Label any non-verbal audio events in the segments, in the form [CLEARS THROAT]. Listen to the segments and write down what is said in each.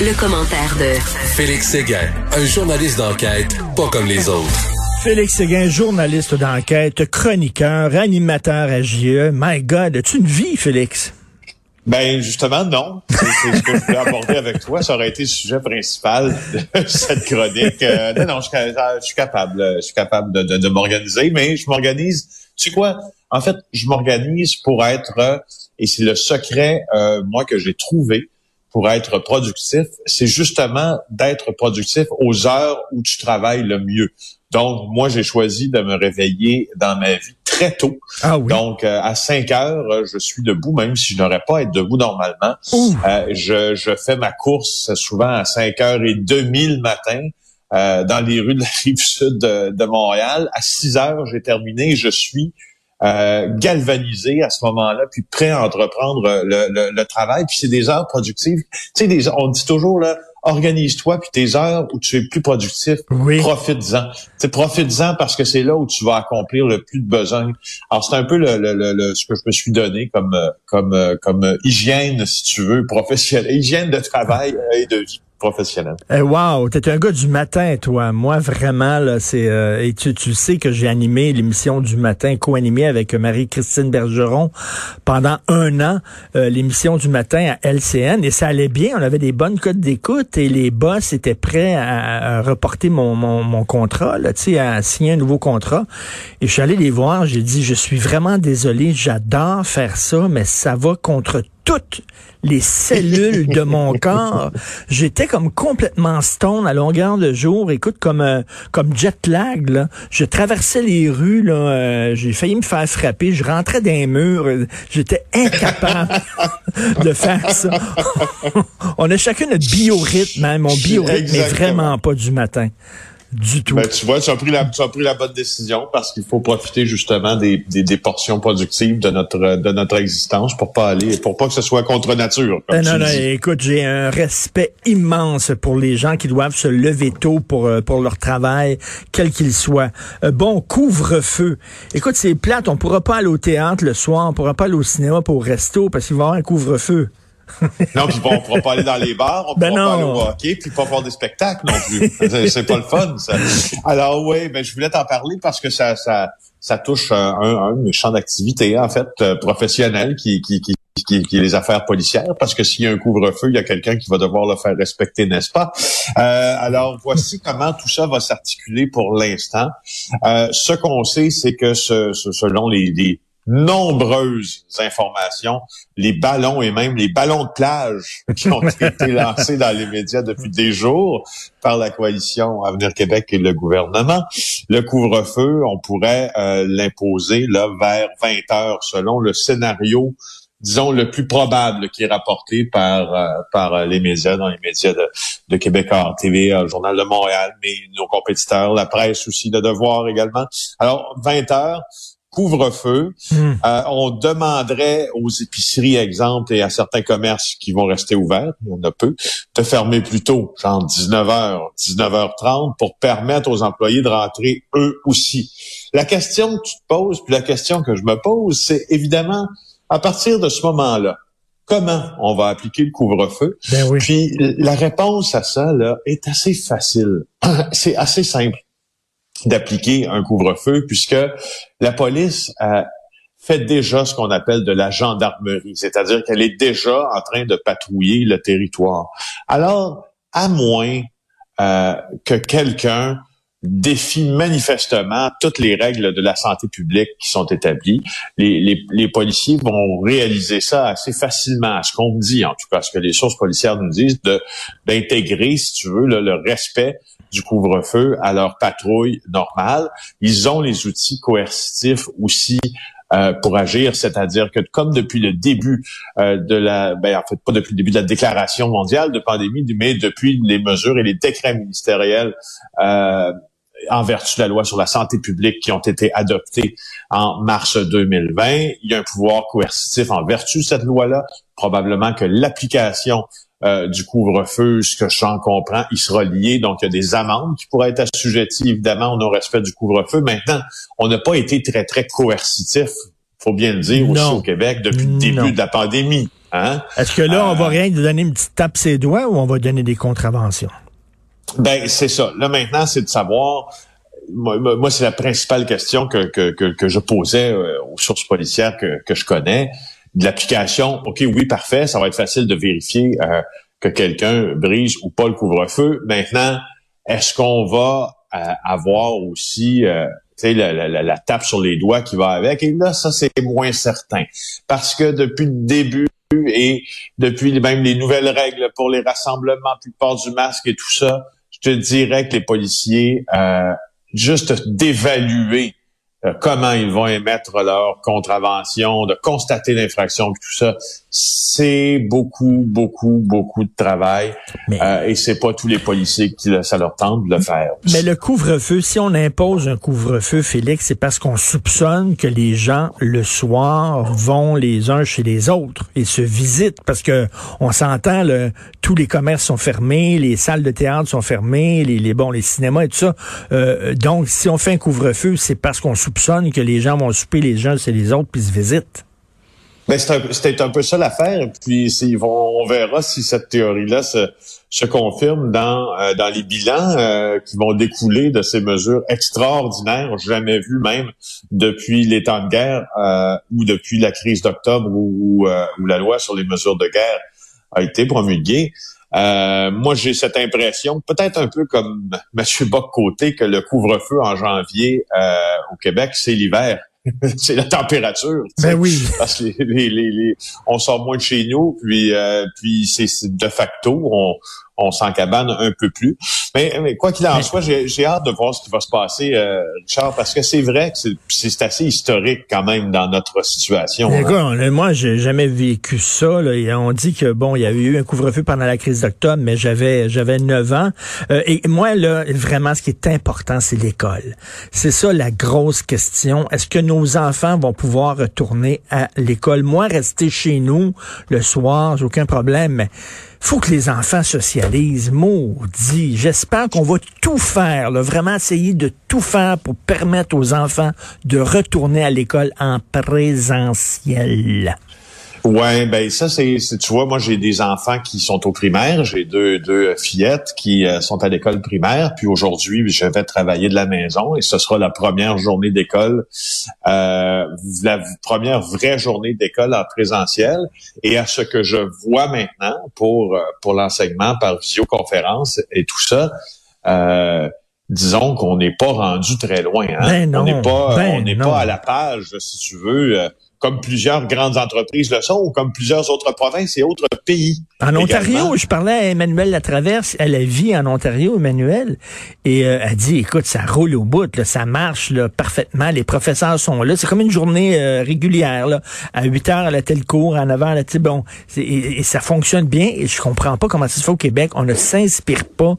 Le, commentaire de Félix Séguin, un journaliste d'enquête pas comme les autres. Félix Séguin, journaliste d'enquête, chroniqueur, animateur à JE. My God, as-tu une vie, Félix? Ben justement non. C'est ce que je voulais aborder avec toi. Ça aurait été le sujet principal de [LAUGHS] cette chronique. Euh, non, non, je, suis capable. Je suis capable de, de, de m'organiser, mais je m'organise. Tu sais quoi? En fait, je m'organise pour être, et c'est le secret, euh, moi, que j'ai trouvé, pour être productif, c'est justement d'être productif aux heures où tu travailles le mieux. Donc, moi, j'ai choisi de me réveiller dans ma vie très tôt. Ah oui? Donc, euh, à 5 heures, euh, je suis debout, même si je n'aurais pas à être debout normalement. Euh, je, je, fais ma course souvent à 5 heures et demie le matin. dans les rues de la [LAUGHS] rive sud de, de Montréal. À 6 heures, j'ai terminé. Je suis euh, galvanisé à ce moment-là, puis prêt à entreprendre le, le, le travail. Puis c'est des heures productives. Tu sais, on dit toujours là, organise-toi, puis tes heures où tu es plus productif, oui. profites-en. Tu profites-en parce que c'est là où tu vas accomplir le plus de besoin. Alors c'est un peu le, le, le, ce que je me suis donné comme comme comme hygiène, si tu veux, professionnelle, [LAUGHS] hygiène de travail et de vie professionnel. Eh, wow, t'es un gars du matin, toi. Moi, vraiment, là, c'est euh, et tu, tu sais que j'ai animé l'émission du matin, co-animée avec Marie-Christine Bergeron pendant un an, euh, l'émission du matin à LCN, et ça allait bien. On avait des bonnes codes d'écoute et les boss étaient prêts à, reporter mon, mon, mon contrat, là, à signer un nouveau contrat. Et je suis allé les voir. J'ai dit, je suis vraiment désolé, j'adore faire ça, mais ça va contre toutes les cellules de mon [LAUGHS] corps. J'étais comme complètement stone à longueur de jour. Écoute, comme euh, comme jet lag. Là. Je traversais les rues. Là, euh, j'ai failli me faire frapper. Je rentrais dans les murs. J'étais incapable [LAUGHS] de faire ça. On a chacun notre biorhythme. Hein. Mon biorhythme n'est vraiment pas du matin du tout. Ben, tu vois, tu as pris la, tu as pris la bonne décision parce qu'il faut profiter justement des, des, des, portions productives de notre de notre existence pour pas aller, pour pas que ce soit contre nature. Comme non, non, écoute, j'ai un respect immense pour les gens qui doivent se lever tôt pour euh, pour leur travail, quel qu'il soit. Euh, bon, couvre-feu. Écoute, c'est plate, on pourra pas aller au théâtre le soir, on pourra pas aller au cinéma pour au resto parce qu'il va y avoir un couvre-feu [LAUGHS] non, puis bon, on pourra pas aller dans les bars, on ben pourra pas aller au hockey, puis pas faire des spectacles non plus. c'est pas le fun, ça. Alors oui, ben je voulais t'en parler parce que ça, ça, ça touche un, un, champ d'activité en fait euh, professionnel qui, qui, qui qui, qui, est les affaires policières, parce que s'il y a un couvre-feu, il y a quelqu'un qui va devoir le faire respecter, n'est-ce pas? Euh, alors, voici comment tout ça va s'articuler pour l'instant. Euh, ce qu'on sait, c'est que ce, selon les, les, nombreuses informations, les ballons et même les ballons de plage qui ont [LAUGHS] été lancés dans les médias depuis des jours par la coalition Avenir Québec et le gouvernement. Le couvre-feu, on pourrait euh, l'imposer là vers 20 heures selon le scénario disons le plus probable qui est rapporté par euh, par euh, les médias dans les médias de, de Québec TV, le Journal de Montréal, mais nos compétiteurs, la presse aussi, de devoir également. Alors 20 heures, couvre-feu. Hmm. Euh, on demanderait aux épiceries, exemple, et à certains commerces qui vont rester ouverts, il y en a peu, de fermer plus tôt, genre 19h, 19h30, pour permettre aux employés de rentrer eux aussi. La question que tu te poses, puis la question que je me pose, c'est évidemment, à partir de ce moment-là, comment on va appliquer le couvre-feu? Ben oui. Puis la réponse à ça là, est assez facile. [CLEARS THROAT] c'est assez simple d'appliquer un couvre-feu puisque la police fait déjà ce qu'on appelle de la gendarmerie, c'est-à-dire qu'elle est déjà en train de patrouiller le territoire. Alors, à moins euh, que quelqu'un défie manifestement toutes les règles de la santé publique qui sont établies. Les, les, les policiers vont réaliser ça assez facilement, ce qu'on me dit, en tout cas, ce que les sources policières nous disent, d'intégrer, si tu veux, le respect du couvre-feu à leur patrouille normale. Ils ont les outils coercitifs aussi euh, pour agir, c'est-à-dire que comme depuis le début euh, de la, ben en fait pas depuis le début de la déclaration mondiale de pandémie, mais depuis les mesures et les décrets ministériels euh, en vertu de la loi sur la santé publique qui ont été adoptés en mars 2020. Il y a un pouvoir coercitif en vertu de cette loi-là. Probablement que l'application euh, du couvre-feu, ce que j'en comprends, il sera lié. Donc, il y a des amendes qui pourraient être assujetties, évidemment, au respect du couvre-feu. Maintenant, on n'a pas été très, très coercitif, faut bien le dire, aussi au Québec, depuis le début de la pandémie. Hein? Est-ce que là, on va rien donner une petite tape ses doigts ou on va donner des contraventions? Ben, c'est ça. Là, maintenant, c'est de savoir moi, c'est la principale question que, que, que, je posais aux sources policières que, que je connais. De l'application, OK, oui, parfait, ça va être facile de vérifier que quelqu'un brise ou pas le couvre-feu. Maintenant, est-ce qu'on va avoir aussi la, la, la, tape sur les doigts qui va avec? Et là, ça, c'est moins certain. Parce que depuis le début et depuis même les nouvelles règles pour les rassemblements, puis le port du masque et tout ça, je dirais que les policiers, euh, juste d'évaluer comment ils vont émettre leur contravention, de constater l'infraction, tout ça, c'est beaucoup, beaucoup, beaucoup de travail. Euh, et c'est pas tous les policiers qui ça leur tente de le faire. Mais le couvre-feu, si on impose un couvre-feu, Félix, c'est parce qu'on soupçonne que les gens le soir vont les uns chez les autres et se visitent parce que on s'entend, tous les commerces sont fermés, les salles de théâtre sont fermées, les, les bon, les cinémas et tout ça. Euh, donc, si on fait un couvre-feu, c'est parce qu'on soupçonne que les gens vont souper les gens c'est les autres puis se visitent. Ben, c'était un, peu ça l'affaire. Puis vont, on verra si cette théorie-là se, se, confirme dans, euh, dans les bilans euh, qui vont découler de ces mesures extraordinaires, jamais vues même depuis les temps de guerre euh, ou depuis la crise d'octobre où, où, la loi sur les mesures de guerre a été promulguée. Moi, j'ai cette impression, peut-être un peu comme M. Bock-Côté, que le couvre-feu en janvier au Québec, c'est l'hiver. [LAUGHS] c'est la température. Ben oui. Parce que les, les, les, on sort moins de chez nous, puis euh, puis c'est de facto, on, on s'encabane un peu plus. Mais, mais quoi qu'il en soit, j'ai hâte de voir ce qui va se passer, euh, Richard, parce que c'est vrai que c'est assez historique quand même dans notre situation. Hein. moi, j'ai jamais vécu ça. Là. on dit que bon, il y a eu un couvre-feu pendant la crise d'octobre, mais j'avais j'avais 9 ans. Euh, et moi, là, vraiment, ce qui est important, c'est l'école. C'est ça la grosse question. Est-ce que nos enfants vont pouvoir retourner à l'école? Moi, rester chez nous le soir, j'ai aucun problème, mais faut que les enfants socialisent. Maudit. J'espère qu'on va tout faire, là, vraiment essayer de tout faire pour permettre aux enfants de retourner à l'école en présentiel. Ouais, ben ça c'est, tu vois, moi j'ai des enfants qui sont au primaire, j'ai deux deux fillettes qui euh, sont à l'école primaire, puis aujourd'hui je vais travailler de la maison et ce sera la première journée d'école, euh, la première vraie journée d'école en présentiel. Et à ce que je vois maintenant pour euh, pour l'enseignement par visioconférence et tout ça. Euh, disons qu'on n'est pas rendu très loin. Hein? Ben on n'est pas, ben on n'est pas à la page, si tu veux, comme plusieurs grandes entreprises le sont, ou comme plusieurs autres provinces et autres pays. En Ontario, je parlais à Emmanuel Latraverse, elle vit en Ontario, Emmanuel, et euh, elle dit, écoute, ça roule au bout, là, ça marche là, parfaitement, les professeurs sont là, c'est comme une journée euh, régulière, là. à 8 heures, elle a tel cours, en avant, elle a bon, et, et, ça fonctionne bien, et je comprends pas comment ça se fait au Québec, on ne s'inspire pas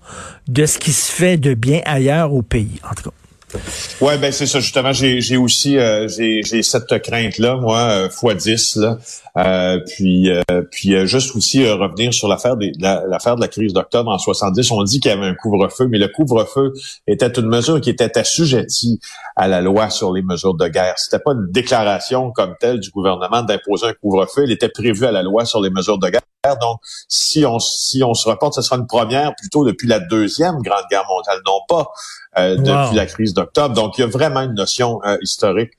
de ce qui se fait de bien ailleurs au pays, en tout cas. Ouais, ben c'est ça justement. J'ai aussi euh, j'ai cette crainte là, moi, euh, fois 10 là. Euh, puis puis juste aussi revenir sur l'affaire de l'affaire de la crise d'octobre en 70. On dit qu'il y avait un couvre-feu, mais le couvre-feu était une mesure qui était assujettie à la loi sur les mesures de guerre. C'était pas une déclaration comme telle du gouvernement d'imposer un couvre-feu. Elle était prévue à la loi sur les mesures de guerre. Donc, si on si on se reporte, ce sera une première plutôt depuis la deuxième grande guerre mondiale, non pas euh, depuis la crise d'octobre. Donc, il y a vraiment une notion euh, historique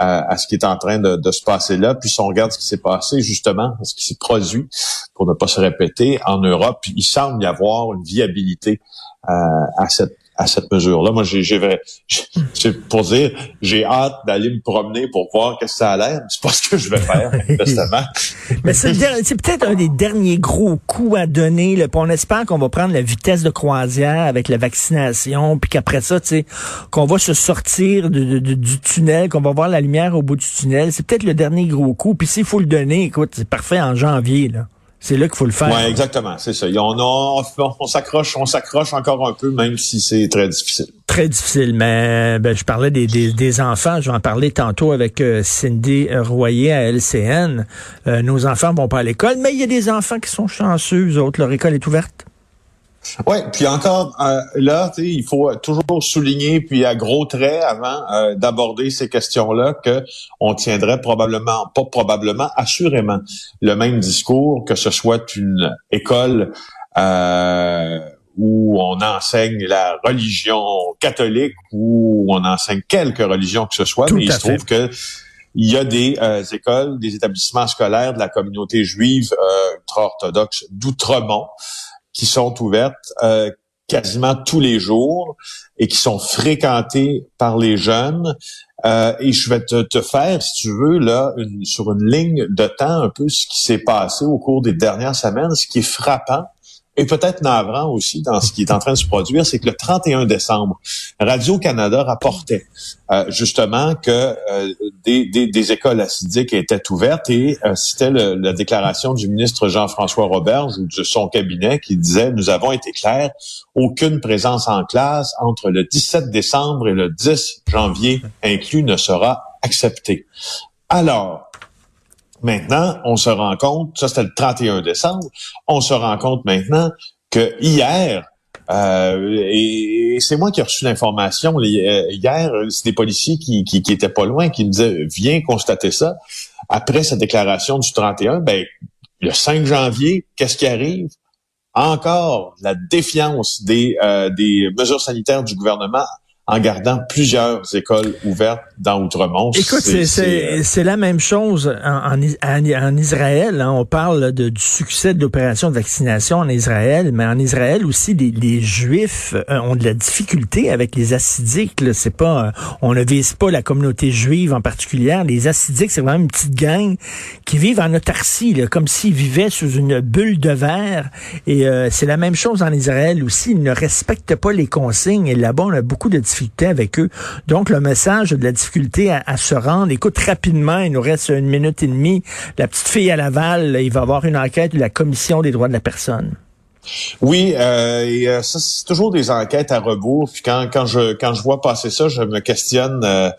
euh, à ce qui est en train de, se passer là. Puis si on regarde ce qui s'est passé, justement, ce qui s'est produit, pour ne pas se répéter, en Europe, il semble y avoir une viabilité à cette à cette mesure-là. Moi, j'ai, j'ai, [LAUGHS] pour dire, j'ai hâte d'aller me promener pour voir qu'est-ce que ça a l'air. C'est pas [LAUGHS] ce que je vais faire, justement. [LAUGHS] Mais c'est, peut-être un des derniers gros coups à donner. Là. On espère qu'on va prendre la vitesse de croisière avec la vaccination, puis qu'après ça, tu qu'on va se sortir du tunnel, qu'on va voir la lumière au bout du tunnel. C'est peut-être le dernier gros coup. Puis s'il faut le donner, écoute, c'est parfait en janvier, là. C'est là qu'il faut le faire. Oui, exactement, c'est ça. On, on, s'accroche, on s'accroche encore un peu, même si c'est très difficile. Très difficile, mais ben, je parlais des, des, enfants. Je vais en parler tantôt avec euh, Cindy Royer à LCN. Euh, nos enfants vont pas à l'école, mais il y a des enfants qui sont chanceux, eux autres. Leur école est ouverte. Oui, puis encore euh, là, il faut toujours souligner, puis à gros traits avant euh, d'aborder ces questions-là, que on tiendrait probablement, pas probablement, assurément le même discours, que ce soit une école euh, où on enseigne la religion catholique ou on enseigne quelque religion que ce soit, mais il se trouve que il y a des écoles, des établissements scolaires de la communauté juive ultra-orthodoxe d'Outremont qui sont ouvertes euh, quasiment tous les jours et qui sont fréquentées par les jeunes. Euh, et je vais te, te, faire, si tu veux, là, une, sur une ligne de temps, un peu ce qui s'est passé au cours des dernières semaines, ce qui est frappant et peut-être navrant aussi dans ce qui est en train de se produire, c'est que le 31 décembre, Radio-Canada rapportait euh, justement que euh, des, des, des, écoles acidiques étaient ouvertes et euh, c'était la déclaration du ministre Jean-François Roberge ou de son cabinet qui disait « Nous avons été clairs, aucune présence en classe entre le 17 décembre et le 10 janvier inclus ne sera acceptée. » Alors, Maintenant, on se rend compte, ça c'était le 31 décembre, on se rend compte maintenant que hier, euh, et, c'est moi qui ai reçu l'information euh, hier, c'est des policiers qui, qui, qui étaient pas loin, qui me disaient viens constater ça. Après sa déclaration du 31, ben le 5 janvier, qu'est-ce qui arrive? Encore la défiance des, euh, des mesures sanitaires du gouvernement en gardant plusieurs écoles ouvertes dans Outremont. Écoute, c'est euh, la même chose en, en, Israël. Hein. On parle de, du succès de l'opération de vaccination en Israël, mais en Israël aussi, les, les Juifs euh, ont de la difficulté avec les acidiques. C'est pas, euh, on ne vise pas la communauté juive en particulier. Les acidiques, c'est vraiment une petite gang qui vivent en autarcie, là, comme s'ils vivaient sous une bulle de verre. Et c'est la même chose en Israël aussi. Ils ne respectent pas les consignes. Et là-bas, on a beaucoup de difficultés Donc, le message de la difficulté à, se rendre, écoute rapidement, il nous reste une minute et demie. La petite fille à Laval, il va avoir une enquête de la Commission des droits de la personne. Oui, euh, euh, ça c'est toujours des enquêtes à rebours. Puis quand, quand je quand je vois passer ça, je me questionne euh,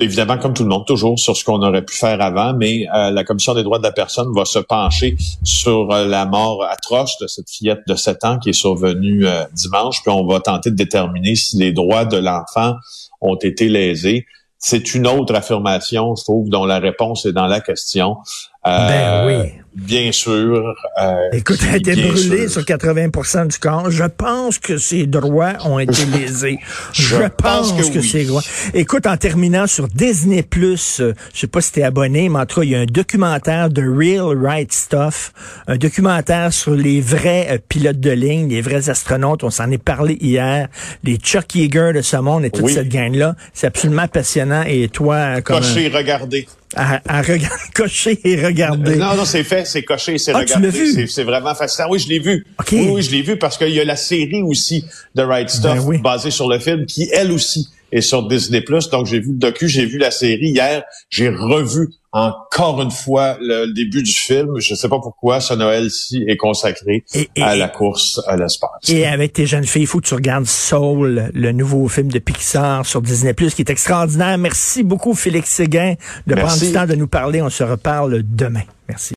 évidemment, comme tout le monde, toujours sur ce qu'on aurait pu faire avant, mais euh, la Commission des droits de la personne va se pencher sur euh, la mort atroce de cette fillette de 7 ans qui est survenue euh, dimanche, puis on va tenter de déterminer si les droits de l'enfant ont été lésés. C'est une autre affirmation, je trouve, dont la réponse est dans la question. ben oui. Bien sûr. Euh, Écoute, elle a été brûlée sur 80% du corps. Je pense que ses droits ont [LAUGHS] été lésés. Je, pense, que, ses droits. Écoute, en terminant sur Disney Plus, euh, je sais pas si t'es abonné, mais en tout cas, il y a un documentaire de Real Right Stuff, un documentaire sur les vrais euh, pilotes de ligne, les vrais astronautes. On s'en est parlé hier. Les Chuck Yeager de ce monde et toute cette gang-là. C'est absolument passionnant. Et toi, comme... Cochez, regardez. À, à [LAUGHS] cocher et regarder. Non, non, c'est fait c'est coché, c'est ah, regardé. C'est vraiment fascinant. Oui, je l'ai vu. Oui, oui, je l'ai vu parce qu'il y a la série aussi de Right ben Stuff basée sur le film qui, elle aussi, est sur Disney+. Donc, j'ai vu le docu, j'ai vu la série. Hier, j'ai revu encore une fois le début du film. Je ne sais pas pourquoi ce Noël-ci est consacré à la course à l'espace. Et avec tes jeunes filles, il faut que tu regardes Soul, le nouveau film de Pixar sur Disney+, qui est extraordinaire. Merci beaucoup, Félix Séguin, de prendre le temps de nous parler. On se reparle demain. Merci.